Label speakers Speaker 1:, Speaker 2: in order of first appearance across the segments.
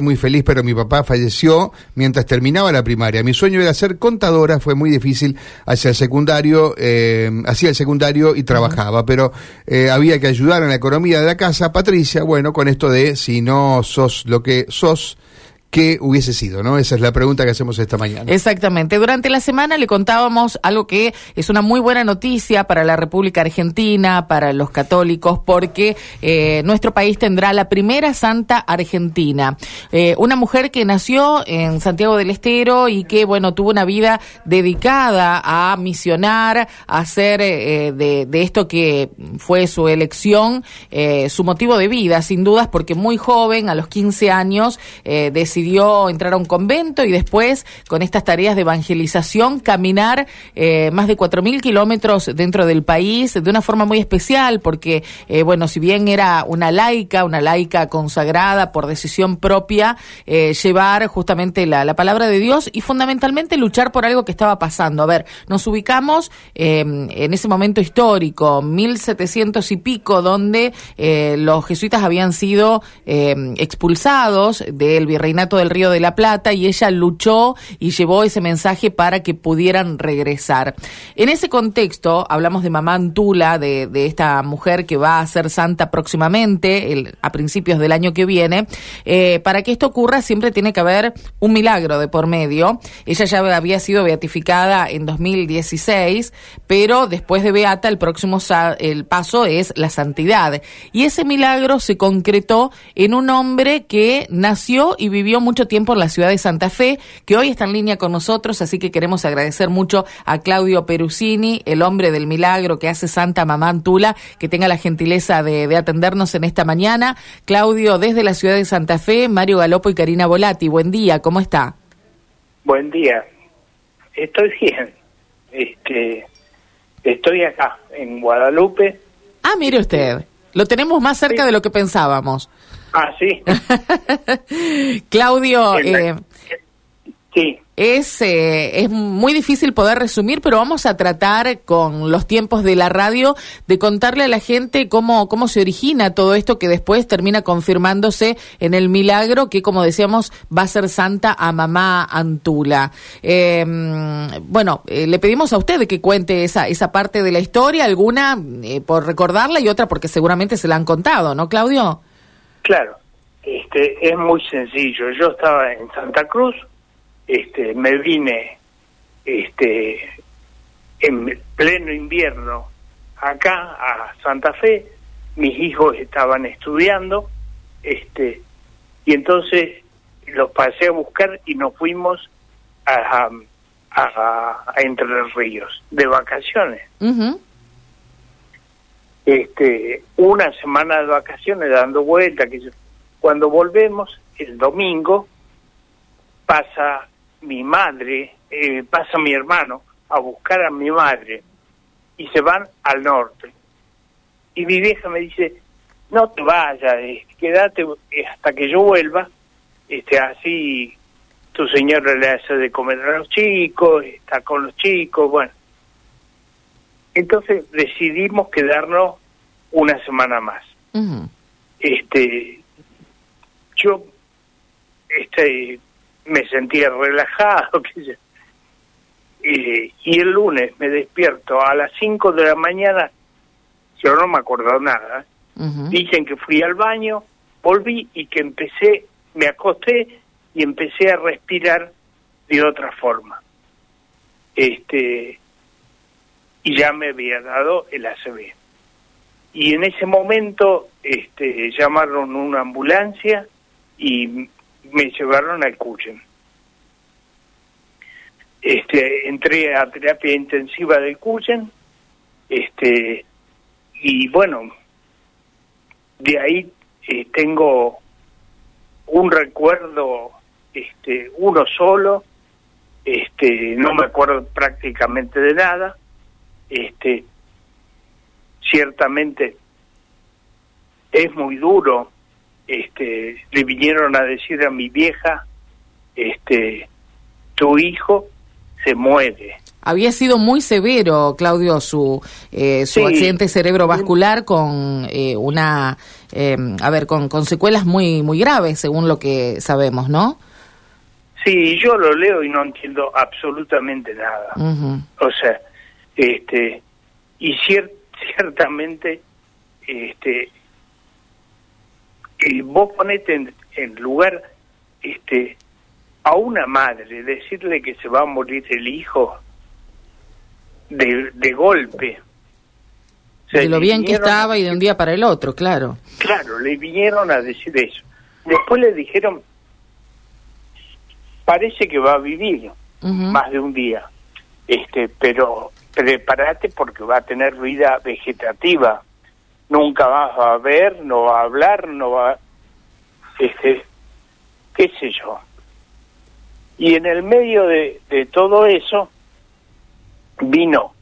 Speaker 1: muy feliz, pero mi papá falleció mientras terminaba la primaria. Mi sueño era ser contadora, fue muy difícil hacia el secundario, eh, hacía el secundario y trabajaba, pero eh, había que ayudar en la economía de la casa. Patricia, bueno, con esto de si no sos lo que sos, qué hubiese sido, ¿no? Esa es la pregunta que hacemos esta mañana.
Speaker 2: Exactamente. Durante la semana le contábamos algo que es una muy buena noticia para la República Argentina, para los católicos, porque eh, nuestro país tendrá la primera santa argentina. Eh, una mujer que nació en Santiago del Estero y que, bueno, tuvo una vida dedicada a misionar, a hacer eh, de, de, esto que fue su elección, su motivo de vida, sin dudas, porque muy joven, a los 15 años, decidió decidió entrar a un convento y después, con estas tareas de evangelización, caminar eh, más de 4.000 kilómetros dentro del país de una forma muy especial, porque, eh, bueno, si bien era una laica, una laica consagrada por decisión propia, eh, llevar justamente la, la, palabra de Dios y fundamentalmente luchar por algo que estaba pasando. A ver, nos ubicamos en ese momento histórico, 1700 y pico, donde los jesuitas habían sido expulsados del virreinato del Río de la Plata y ella luchó y llevó ese mensaje para que pudieran regresar. En ese contexto, hablamos de mamá Antula, de, esta mujer que va a ser santa próximamente, a principios del año que viene. Eh, para que esto ocurra siempre tiene que haber un milagro de por medio. Ella ya había sido beatificada en 2016, pero después de beata el próximo el paso es la santidad. Y ese milagro se concretó en un hombre que nació y vivió mucho tiempo en la ciudad de Santa Fe, que hoy está en línea con nosotros, así que queremos agradecer mucho a Claudio Perusini, el hombre del milagro que hace Santa Mamá Antula, que tenga la gentileza de, atendernos en esta mañana. Claudio, desde la ciudad de Santa Fe, Mario Galopo y Karina Volati, buen día, ¿cómo está?
Speaker 3: Buen día, estoy bien, este, estoy acá, en Guadalupe.
Speaker 2: Ah, mire usted, lo tenemos más cerca de lo que pensábamos.
Speaker 3: Ah, sí.
Speaker 2: Claudio, eh,
Speaker 3: sí.
Speaker 2: Es, eh, es muy difícil poder resumir, pero vamos a tratar con los tiempos de la radio de contarle a la gente cómo, cómo se origina todo esto que después termina confirmándose en el milagro que, como decíamos, va a ser santa a mamá Antula. Em, bueno, eh, le pedimos a usted que cuente esa, esa parte de la historia, alguna por recordarla y otra porque seguramente se la han contado, ¿no, Claudio?
Speaker 3: Claro, este, es muy sencillo. Yo estaba en Santa Cruz, este, me vine este, en pleno invierno acá a Santa Fe, mis hijos estaban estudiando, este, y entonces los pasé a buscar y nos fuimos a, a, Entre Ríos de vacaciones. Este, una semana de vacaciones dando vueltas, que cuando volvemos el domingo pasa mi madre, eh, pasa mi hermano a buscar a mi madre y se van al norte. Y mi vieja me dice, no te vayas, eh, quédate eh, hasta que yo vuelva, este así tu señora le hace de comer a los chicos, está con los chicos, bueno. Entonces decidimos quedarnos una semana más. Este, yo este, me sentía relajado, y el lunes me despierto a las 5 de la mañana, yo no me acuerdo nada. Dicen que fui al baño, volví y que empecé, me acosté y empecé a respirar de otra forma. Este, y ya me había dado el ACV. Y en ese momento este, llamaron una ambulancia y me llevaron al Cuyen. Este, entré a terapia intensiva del Cuyen, este, y bueno, de ahí eh, tengo un recuerdo, este, uno solo, este, no me acuerdo prácticamente de nada, este, ciertamente es muy duro. Este, le vinieron a decir a mi vieja, este, tu hijo se muere.
Speaker 2: había sido muy severo, Claudio, su, eh, su
Speaker 3: Sí.
Speaker 2: accidente cerebrovascular con eh, una, eh, a ver, con, con secuelas muy, muy graves, según lo que sabemos, ¿no?
Speaker 3: Sí, yo lo leo y no entiendo absolutamente nada. O sea, este, y cier- ciertamente, este, eh, vos ponete en, en lugar, este, a una madre, decirle que se va a morir el hijo de, de golpe. O sea,
Speaker 2: de lo bien que
Speaker 3: a
Speaker 2: estaba y de un día para el otro, claro.
Speaker 3: Claro, le vinieron a decir eso. Después le dijeron, parece que va a vivir más de un día, este, pero prepárate porque va a tener vida vegetativa. Nunca vas a ver, no va a hablar, no va, este, qué sé yo. Y en el medio de, de todo eso vino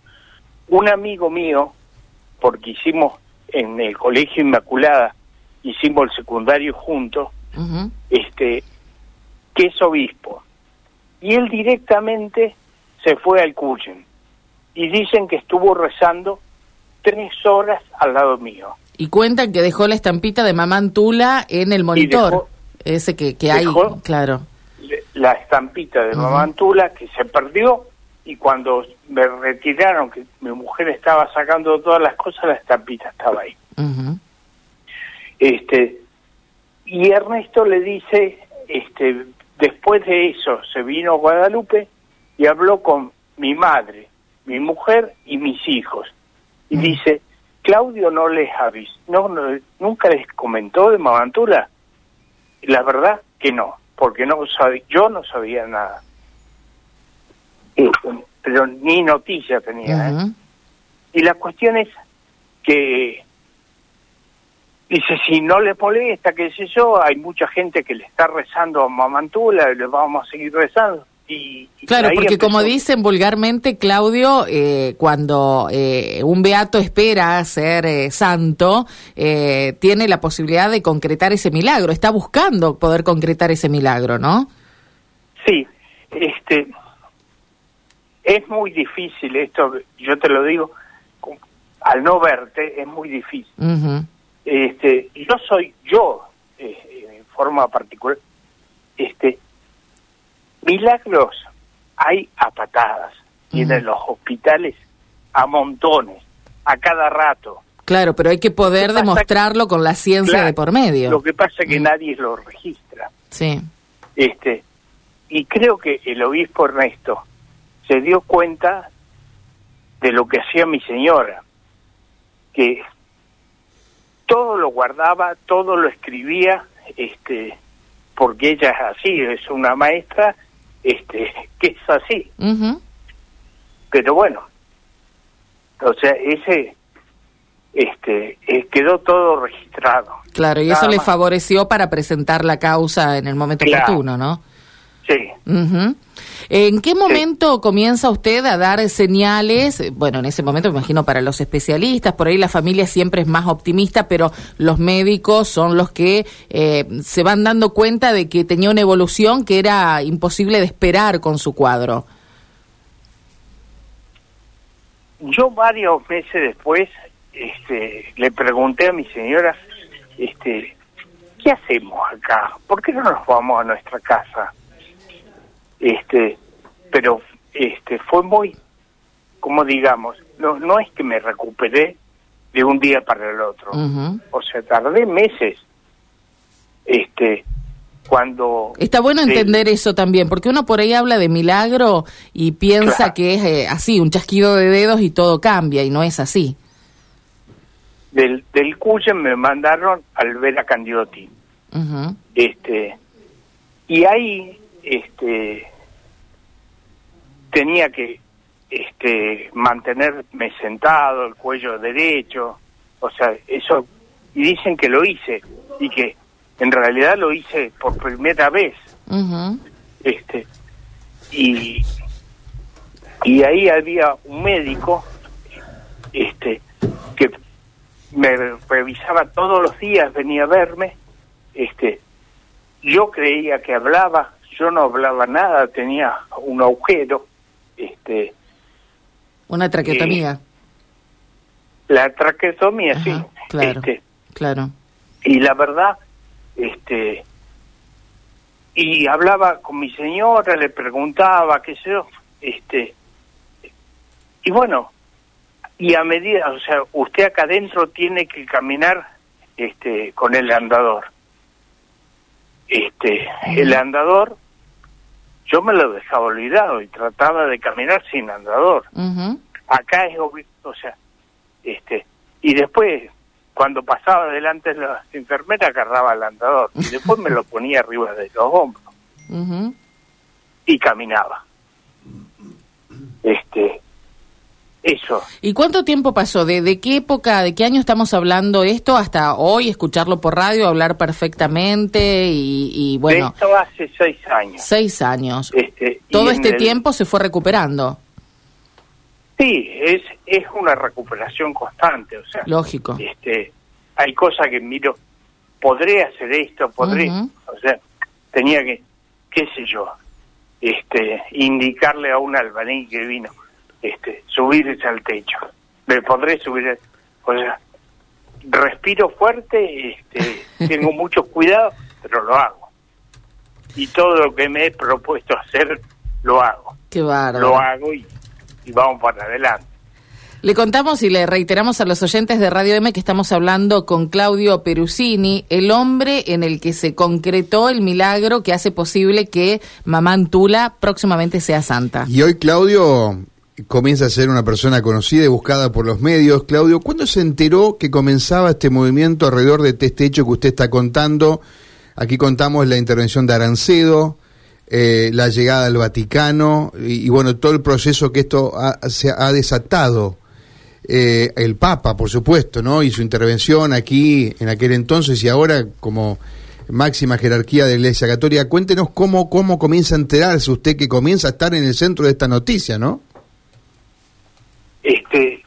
Speaker 3: un amigo mío, porque hicimos en el Colegio Inmaculada, hicimos el secundario juntos, este, que es obispo. Y él directamente se fue al Cuyen. Y dicen que estuvo rezando tres horas al lado mío.
Speaker 2: Y cuentan que dejó la estampita de Mamá Antula en el monitor.
Speaker 3: dejó-
Speaker 2: ese que, que hay, claro.
Speaker 3: La estampita de
Speaker 2: Ujú.
Speaker 3: Mamá Antula que se perdió y cuando me retiraron, que mi mujer estaba sacando todas las cosas, la estampita estaba ahí. Este y Ernesto le dice este después de eso se vino a Guadalupe y habló con mi madre mi mujer y mis hijos y
Speaker 2: Mm.
Speaker 3: dice Claudio no les avisó no, no, nunca les comentó de Mamantula la verdad que no porque no yo no sabía nada Eh, pero ni noticia tenía ¿eh? Y la cuestión es que dice, si no le molesta, qué sé yo, hay mucha gente que le está rezando a Mamantula, y le vamos a seguir rezando. Y, y
Speaker 2: Claro, porque como dicen vulgarmente, Claudio, eh, cuando eh, un beato espera ser eh, santo, eh, tiene la posibilidad de concretar ese milagro, está buscando poder concretar ese milagro, ¿no?
Speaker 3: Sí, este, es muy difícil esto, yo te lo digo, al no verte es muy difícil.
Speaker 2: Ujú.
Speaker 3: este yo soy yo eh, en forma particular este milagros hay a patadas y en los hospitales a montones a cada rato
Speaker 2: Claro, pero hay que poder
Speaker 3: que
Speaker 2: demostrarlo con la ciencia
Speaker 3: Claro,
Speaker 2: de por medio.
Speaker 3: lo que pasa es que
Speaker 2: Mm.
Speaker 3: nadie lo registra
Speaker 2: Sí.
Speaker 3: este y creo que el obispo Ernesto se dio cuenta de lo que hacía mi señora que todo lo guardaba todo lo escribía este porque ella es así es una maestra este que es así pero bueno o sea ese este eh, quedó todo registrado
Speaker 2: Claro, y
Speaker 3: Nada
Speaker 2: eso le
Speaker 3: más.
Speaker 2: favoreció para presentar la causa en el momento
Speaker 3: Claro.
Speaker 2: oportuno, ¿no?
Speaker 3: sí
Speaker 2: Ujú. ¿En qué momento comienza usted a dar señales? Bueno, en ese momento me imagino para los especialistas, por ahí la familia siempre es más optimista, pero los médicos son los que eh, se van dando cuenta de que tenía una evolución que era imposible de esperar con su cuadro.
Speaker 3: yo varios meses después este le pregunté a mi señora este qué hacemos acá por qué no nos vamos a nuestra casa este pero este fue muy como digamos no no es que me recuperé de un día para el otro o sea tardé meses este cuando
Speaker 2: Está bueno entender eso también, porque uno por ahí habla de milagro y piensa
Speaker 3: Claro.
Speaker 2: que es eh, así, un chasquido de dedos y todo cambia, y no es así.
Speaker 3: del del Cuyen me mandaron al Vera Candiotti
Speaker 2: Ujú.
Speaker 3: este y ahí este tenía que este mantenerme sentado el cuello derecho o sea eso y dicen que lo hice y que en realidad lo hice por primera vez. Este y y ahí había un médico este que me revisaba todos los días venía a verme este yo creía que hablaba yo no hablaba nada tenía un agujero este
Speaker 2: Una traqueotomía.
Speaker 3: la traqueotomía, sí.
Speaker 2: Ajá, claro,
Speaker 3: Este,
Speaker 2: claro.
Speaker 3: y la verdad, este, y hablaba con mi señora, le preguntaba, qué sé yo, este, y bueno, y a medida, o sea, usted acá adentro tiene que caminar, este, con el andador. Este, el andador, yo me lo dejaba olvidado y trataba de caminar sin andador. Acá es o sea, este, y después cuando pasaba delante de las enfermeras agarraba el andador y después me lo ponía arriba de los hombros. Y caminaba. Este, eso,
Speaker 2: ¿Y cuánto tiempo pasó? ¿De, ¿De qué época, de qué año estamos hablando esto hasta hoy? Escucharlo por radio, hablar perfectamente y, y bueno,
Speaker 3: esto hace seis años.
Speaker 2: seis años.
Speaker 3: Este,
Speaker 2: Todo este
Speaker 3: el-
Speaker 2: tiempo se fue recuperando,
Speaker 3: Sí, es, es una recuperación constante, o sea,
Speaker 2: lógico.
Speaker 3: este, hay cosas que miro, podré hacer esto, podré, o sea, tenía que, qué sé yo, este, indicarle a un albañil que vino, este, subirse al techo, me podré subir, o sea, respiro fuerte, este, tengo mucho cuidado, pero lo hago. Y todo lo que me he propuesto hacer, lo hago,
Speaker 2: Qué bárbaro.
Speaker 3: lo hago y, y vamos para adelante.
Speaker 2: Le contamos y le reiteramos a los oyentes de Radio M que estamos hablando con Claudio Perusini, el hombre en el que se concretó el milagro que hace posible que Mamá Antula próximamente sea santa.
Speaker 1: Y hoy Claudio comienza a ser una persona conocida y buscada por los medios. Claudio, ¿cuándo se enteró que comenzaba este movimiento alrededor de este hecho que usted está contando? Aquí contamos la intervención de Arancedo, eh, la llegada al Vaticano y, bueno, todo el proceso que esto ha, se ha desatado. Eh, el Papa, por supuesto, ¿no? Y su intervención aquí en aquel entonces y ahora como máxima jerarquía de la Iglesia Católica. Cuéntenos cómo, cómo comienza a enterarse usted que comienza a estar en el centro de esta noticia, ¿no?
Speaker 3: Este,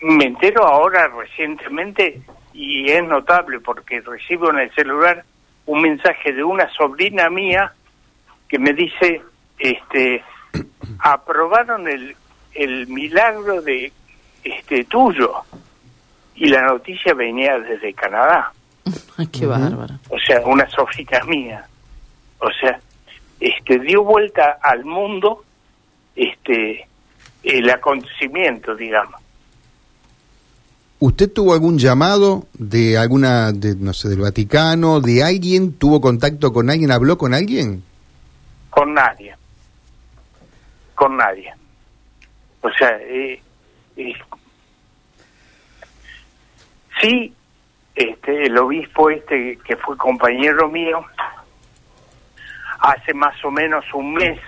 Speaker 3: me entero ahora recientemente y es notable porque recibo en el celular un mensaje de una sobrina mía que me dice, este, aprobaron el, el milagro de este tuyo. Y la noticia venía desde Canadá,
Speaker 2: qué bárbaro.
Speaker 3: o sea, una sobrina mía, o sea, este dio vuelta al mundo, este, el acontecimiento, digamos.
Speaker 1: ¿Usted tuvo algún llamado de alguna, de, no sé, del Vaticano, de alguien? ¿Tuvo contacto con alguien? ¿Habló con alguien?
Speaker 3: Con nadie. Con nadie. O sea, eh, eh, sí, este, el obispo este que fue compañero mío, hace más o menos un mes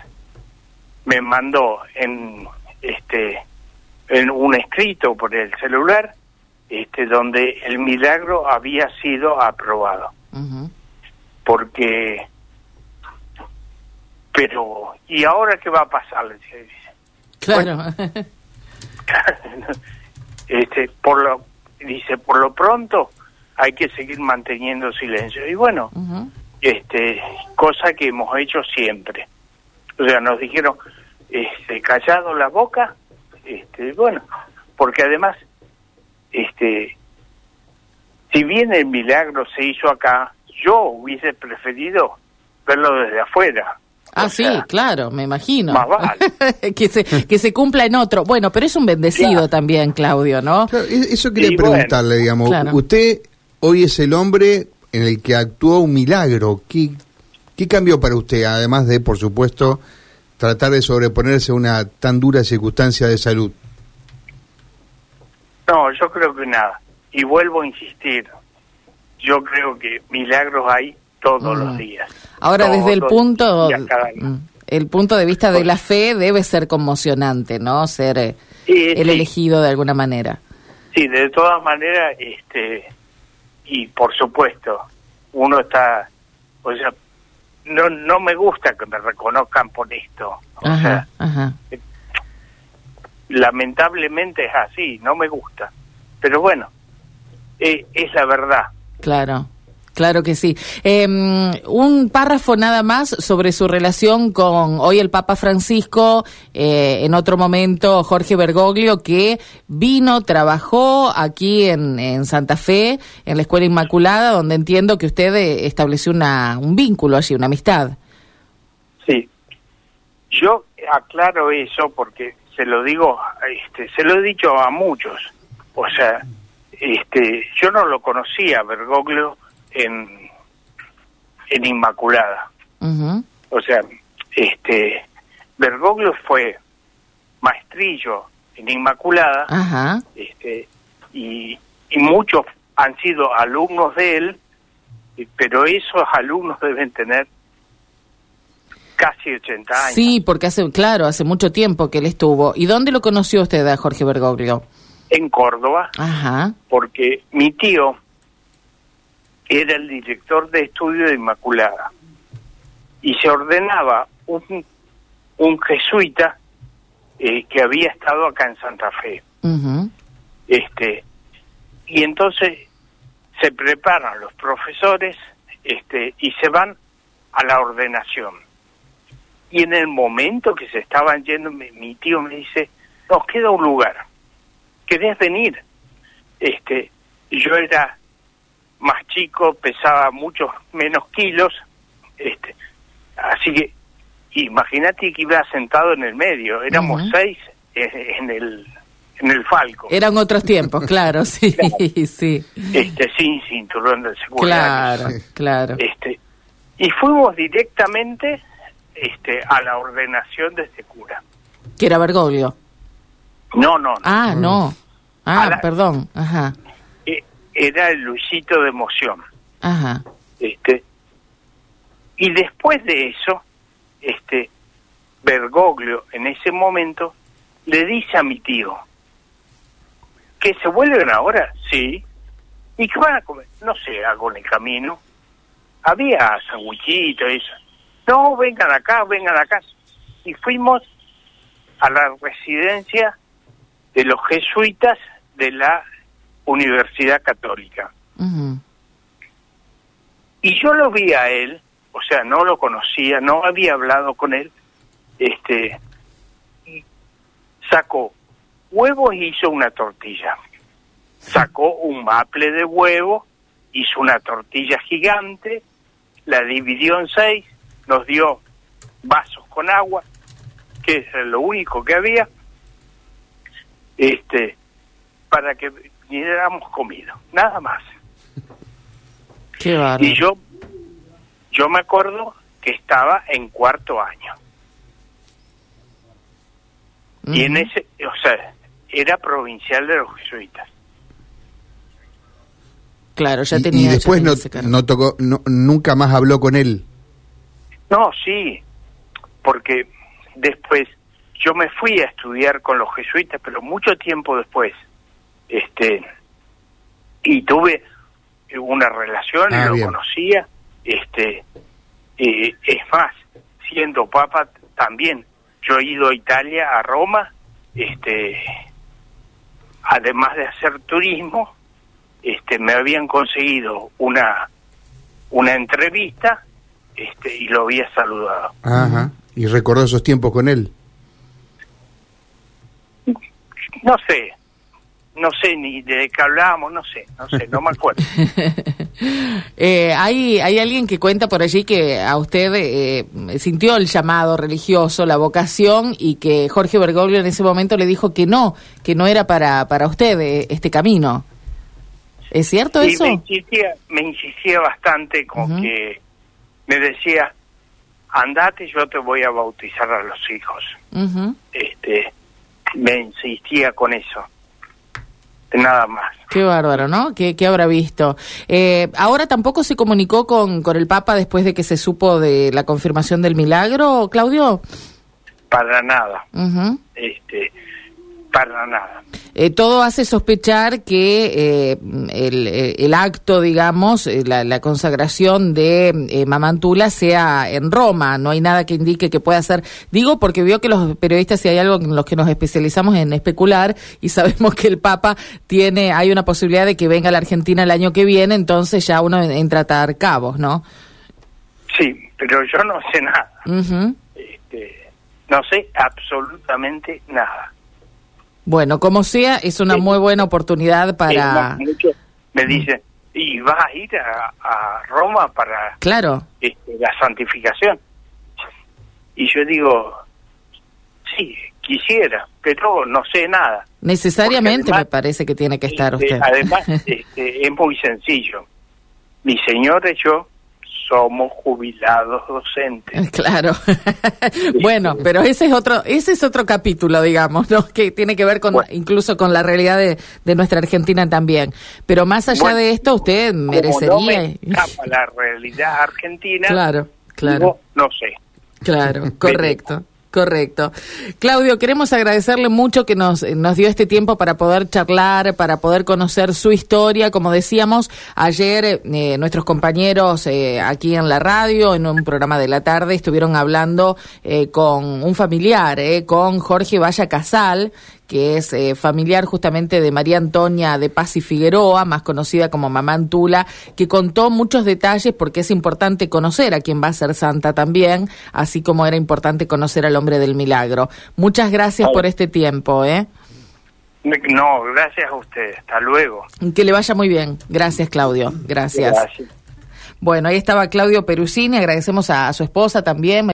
Speaker 3: me mandó en este en un escrito por el celular este donde el milagro había sido aprobado. Porque pero y ahora qué va a pasar Le dice.
Speaker 2: Claro.
Speaker 3: este por lo dice por lo pronto hay que seguir manteniendo silencio. Y bueno este cosa que hemos hecho siempre. O sea nos dijeron este callado la boca este bueno porque además este si bien el milagro se hizo acá yo hubiese preferido verlo desde afuera
Speaker 2: Ah,
Speaker 3: O
Speaker 2: sí,
Speaker 3: sea,
Speaker 2: claro, me imagino.
Speaker 3: más vale.
Speaker 2: que, se, que se cumpla en otro. Bueno, pero es un bendecido
Speaker 3: Claro.
Speaker 2: también, Claudio, ¿no?
Speaker 1: Claro, eso quería
Speaker 3: Y bueno,
Speaker 1: preguntarle, digamos.
Speaker 2: claro.
Speaker 1: Usted hoy es el hombre en el que actuó un milagro. ¿Qué, ¿Qué cambió para usted? Además de, por supuesto, tratar de sobreponerse a una tan dura circunstancia de salud.
Speaker 3: No, yo creo que nada. Y vuelvo a insistir. Yo creo que milagros hay todos
Speaker 2: Mm.
Speaker 3: los días.
Speaker 2: Ahora, desde el punto, mm, el punto de vista de la fe debe ser conmocionante, ¿no? Ser eh,
Speaker 3: Sí,
Speaker 2: el
Speaker 3: sí.
Speaker 2: elegido de alguna manera.
Speaker 3: Sí, de todas maneras, este, y por supuesto, uno está, o sea, no, no me gusta que me reconozcan por esto. O
Speaker 2: Ajá,
Speaker 3: sea,
Speaker 2: ajá.
Speaker 3: lamentablemente es así, no me gusta. Pero bueno, eh, es la verdad.
Speaker 2: Claro, Claro que sí. Eh, un párrafo nada más sobre su relación con hoy el Papa Francisco, eh, en otro momento Jorge Bergoglio, que vino, trabajó aquí en, en, Santa Fe, en la Escuela Inmaculada, donde entiendo que usted eh, estableció una, un vínculo allí, una amistad.
Speaker 3: Sí. Yo aclaro eso porque se lo digo, este, se lo he dicho a muchos. O sea, este, yo no lo conocía Bergoglio en, en Inmaculada. O sea, este Bergoglio fue maestrillo en Inmaculada este y, y muchos han sido alumnos de él, pero esos alumnos deben tener casi 80 años.
Speaker 2: Sí, porque hace, claro, hace mucho tiempo que él estuvo. ¿Y dónde lo conoció usted a Jorge Bergoglio?
Speaker 3: En Córdoba,
Speaker 2: Ajá.
Speaker 3: porque mi tío era el director de estudio de Inmaculada y se ordenaba un, un jesuita eh, que había estado acá en Santa Fe. Este y entonces se preparan los profesores este y se van a la ordenación. Y en el momento que se estaban yendo, mi, mi tío me dice, nos queda un lugar, ¿querés venir? Este, yo era más chico, pesaba muchos menos kilos, este, así que imagínate que iba sentado en el medio, éramos seis en el en el Falco.
Speaker 2: Eran otros tiempos, claro, sí, sí.
Speaker 3: Este, sin cinturón de seguridad.
Speaker 2: Claro, claro.
Speaker 3: Este, y fuimos directamente este, a la ordenación de este cura.
Speaker 2: ¿Que era Bergoglio?
Speaker 3: No, no. no.
Speaker 2: Ah, no. Ah, la, perdón. Ajá
Speaker 3: era el Luisito de emoción.
Speaker 2: Ajá.
Speaker 3: Este, y después de eso, este, Bergoglio en ese momento le dice a mi tío, ¿que se vuelven ahora? Sí. ¿Y qué van a comer? No sé, algo en el camino. Había sanguichito y eso. No, vengan acá, vengan acá. Y fuimos a la residencia de los jesuitas de la Universidad Católica. Y yo lo vi a él, o sea, no lo conocía, no había hablado con él, este, sacó huevos y hizo una tortilla. Sacó un maple de huevo, hizo una tortilla gigante, la dividió en seis, nos dio vasos con agua, que es lo único que había, este, para que ni éramos comido, nada más.
Speaker 2: Qué
Speaker 3: y yo, yo me acuerdo que estaba en cuarto año. Y en ese, o sea, era provincial de los jesuitas.
Speaker 2: Claro, ya tenía.
Speaker 1: Y, después no, no tocó, no, nunca más habló con él.
Speaker 3: No, sí, porque después yo me fui a estudiar con los jesuitas, pero mucho tiempo después este y tuve una relación
Speaker 1: ah,
Speaker 3: lo conocía este eh, es más siendo papa también yo he ido a Italia a Roma este además de hacer turismo este me habían conseguido una una entrevista este y lo había saludado.
Speaker 1: Ajá. y recordó esos tiempos con él
Speaker 3: no sé no sé ni de qué hablábamos, no sé, no sé, no me acuerdo.
Speaker 2: eh, hay, hay alguien que cuenta por allí que a usted eh, sintió el llamado religioso, la vocación, y que Jorge Bergoglio en ese momento le dijo que no, que no era para, para usted eh, este camino. ¿Es cierto
Speaker 3: sí,
Speaker 2: eso?
Speaker 3: Me insistía, me insistía bastante con que me decía, andate, yo te voy a bautizar a los hijos. este Me insistía con eso nada más.
Speaker 2: Qué bárbaro, ¿no? ¿Qué, qué habrá visto? Eh, ahora tampoco se comunicó con, con el Papa después de que se supo de la confirmación del milagro, Claudio.
Speaker 3: Para nada. este para nada.
Speaker 2: Eh, todo hace sospechar que eh, el, eh, el, acto, digamos, eh, la, la, consagración de eh, Mamantula sea en Roma. No hay nada que indique que pueda ser. Digo porque veo que los periodistas, si hay algo en los que nos especializamos en especular y sabemos que el Papa tiene, hay una posibilidad de que venga a la Argentina el año que viene, entonces ya uno entra a atar cabos, ¿no?
Speaker 3: Sí, pero yo no sé nada. Uh -huh. este, no sé absolutamente nada.
Speaker 2: Bueno, como sea, es una muy buena oportunidad para...
Speaker 3: Me dicen, ¿y vas a ir a, a Roma para
Speaker 2: claro.
Speaker 3: este, la santificación? Y yo digo, sí, quisiera, pero no sé nada.
Speaker 2: Necesariamente además, me parece que tiene que estar
Speaker 3: este,
Speaker 2: usted.
Speaker 3: Además, este, es muy sencillo. Mi señora y yo somos jubilados docentes.
Speaker 2: Claro. bueno, pero ese es otro ese es otro capítulo, digamos, ¿no? Que tiene que ver con bueno. incluso con la realidad de, de, nuestra Argentina también. Pero más allá
Speaker 3: bueno,
Speaker 2: de esto, usted merecería
Speaker 3: como no me escapa la realidad argentina.
Speaker 2: Claro, claro.
Speaker 3: Digo, no sé.
Speaker 2: Claro, correcto. Correcto. Claudio, queremos agradecerle mucho que nos, nos dio este tiempo para poder charlar, para poder conocer su historia. Como decíamos, ayer eh, nuestros compañeros eh, aquí en la radio, en un programa de la tarde, estuvieron hablando eh, con un familiar, con Jorge Valla Casal, que es eh, familiar justamente de María Antonia de Paz y Figueroa, más conocida como Mamá Antula, que contó muchos detalles porque es importante conocer a quien va a ser santa también, así como era importante conocer al hombre del milagro. Muchas gracias oh. por este tiempo, ¿eh?
Speaker 3: No, gracias a usted. Hasta luego.
Speaker 2: Que le vaya muy bien. Gracias, Claudio. Gracias. gracias. Bueno, ahí estaba Claudio Perusini. Agradecemos a, a su esposa también.